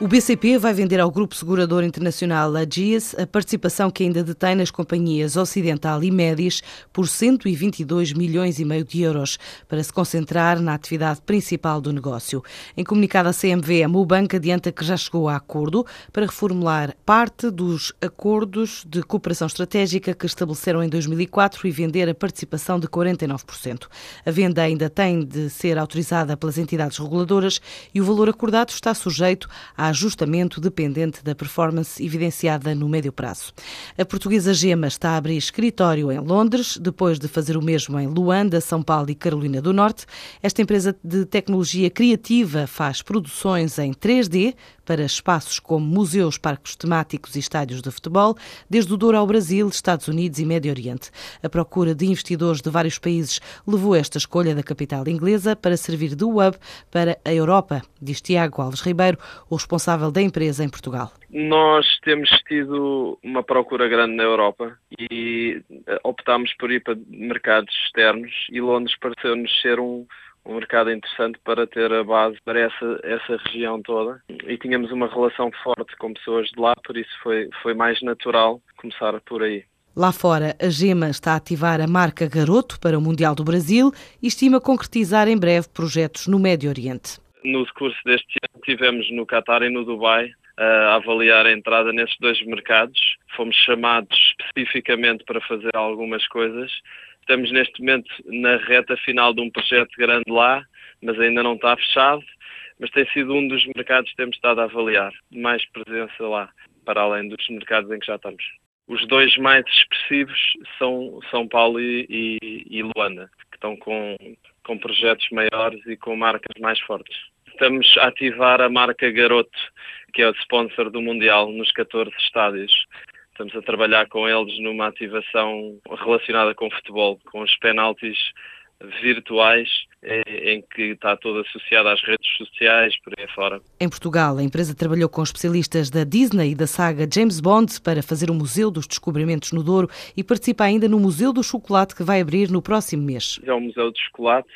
O BCP vai vender ao Grupo Segurador Internacional Ageas a participação que ainda detém nas companhias Ocidental e Médis por 122 milhões e meio de euros para se concentrar na atividade principal do negócio. Em comunicado à CMVM, o banco adianta que já chegou a acordo para reformular parte dos acordos de cooperação estratégica que estabeleceram em 2004 e vender a participação de 49%. A venda ainda tem de ser autorizada pelas entidades reguladoras e o valor acordado está sujeito à ajustamento dependente da performance evidenciada no médio prazo. A portuguesa Gema está a abrir escritório em Londres, depois de fazer o mesmo em Luanda, São Paulo e Carolina do Norte. Esta empresa de tecnologia criativa faz produções em 3D para espaços como museus, parques temáticos e estádios de futebol, desde o Douro ao Brasil, Estados Unidos e Médio Oriente. A procura de investidores de vários países levou esta escolha da capital inglesa para servir de hub para a Europa, diz Tiago Alves Ribeiro, o responsável da empresa em Portugal. Nós temos tido uma procura grande na Europa e eh, optámos por ir para mercados externos e Londres pareceu-nos ser um, um mercado interessante para ter a base para essa, essa região toda. E tínhamos uma relação forte com pessoas de lá, por isso foi, foi mais natural começar por aí. Lá fora, a Gema está a ativar a marca Garoto para o Mundial do Brasil e estima concretizar em breve projetos no Médio Oriente. No curso deste ano tivemos no Qatar e no Dubai a avaliar a entrada nesses dois mercados. Fomos chamados especificamente para fazer algumas coisas Estamos neste momento na reta final de um projeto grande lá, mas ainda não está fechado. Mas tem sido um dos mercados que temos estado a avaliar, mais presença lá, para além dos mercados em que já estamos. Os dois mais expressivos são São Paulo e, e, e Luanda, que estão com, com projetos maiores e com marcas mais fortes. Estamos a ativar a marca Garoto, que é o sponsor do Mundial, nos 14 estádios. Estamos a trabalhar com eles numa ativação relacionada com futebol, com os penaltis virtuais em que está toda associada às redes sociais, por aí fora. Em Portugal, a empresa trabalhou com especialistas da Disney e da saga James Bond para fazer o Museu dos Descobrimentos no Douro e participa ainda no Museu do Chocolate que vai abrir no próximo mês. É o Museu do Chocolate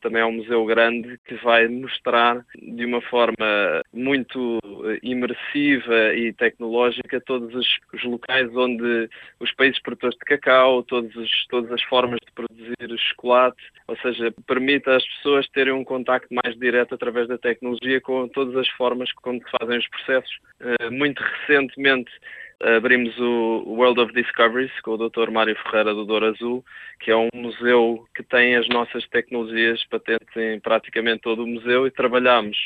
também é um museu grande que vai mostrar de uma forma muito eh, imersiva e tecnológica todos os, os locais onde os países produtores de cacau, todos os, todas as formas de produzir chocolate, ou seja, permite às pessoas terem um contacto mais direto através da tecnologia com todas as formas como se fazem os processos. Eh, muito recentemente abrimos o World of Discoveries com o Dr. Mário Ferreira do Douro Azul, que é um museu que tem as nossas tecnologias patentes em praticamente todo o museu e trabalhamos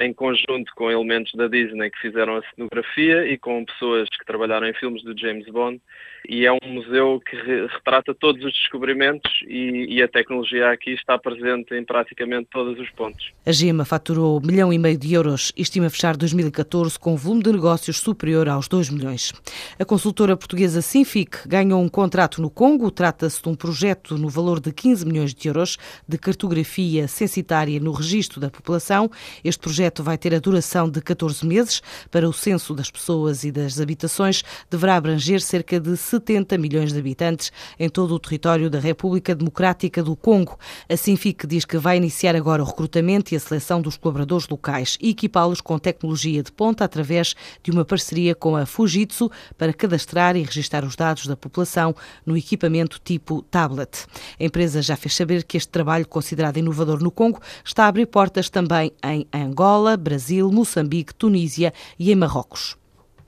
em conjunto com elementos da Disney que fizeram a cenografia e com pessoas que trabalharam em filmes do James Bond. E é um museu que retrata todos os descobrimentos e, e, a tecnologia aqui está presente em praticamente todos os pontos. A GEMA faturou um milhão e meio de euros e estima fechar 2014 com um volume de negócios superior aos 2 milhões. A consultora portuguesa Sinfic ganhou um contrato no Congo. Trata-se de um projeto no valor de 15 milhões de euros de cartografia censitária no registro da população. Este projeto projeto vai ter a duração de 14 meses. Para o censo das pessoas e das habitações, deverá abranger cerca de 70 milhões de habitantes em todo o território da República Democrática do Congo. A Sinfic diz que vai iniciar agora o recrutamento e a seleção dos colaboradores locais e equipá-los com tecnologia de ponta através de uma parceria com a Fujitsu para cadastrar e registrar os dados da população no equipamento tipo tablet. A empresa já fez saber que este trabalho, considerado inovador no Congo, está a abrir portas também em Angola, Angola, Brasil, Moçambique, Tunísia e em Marrocos.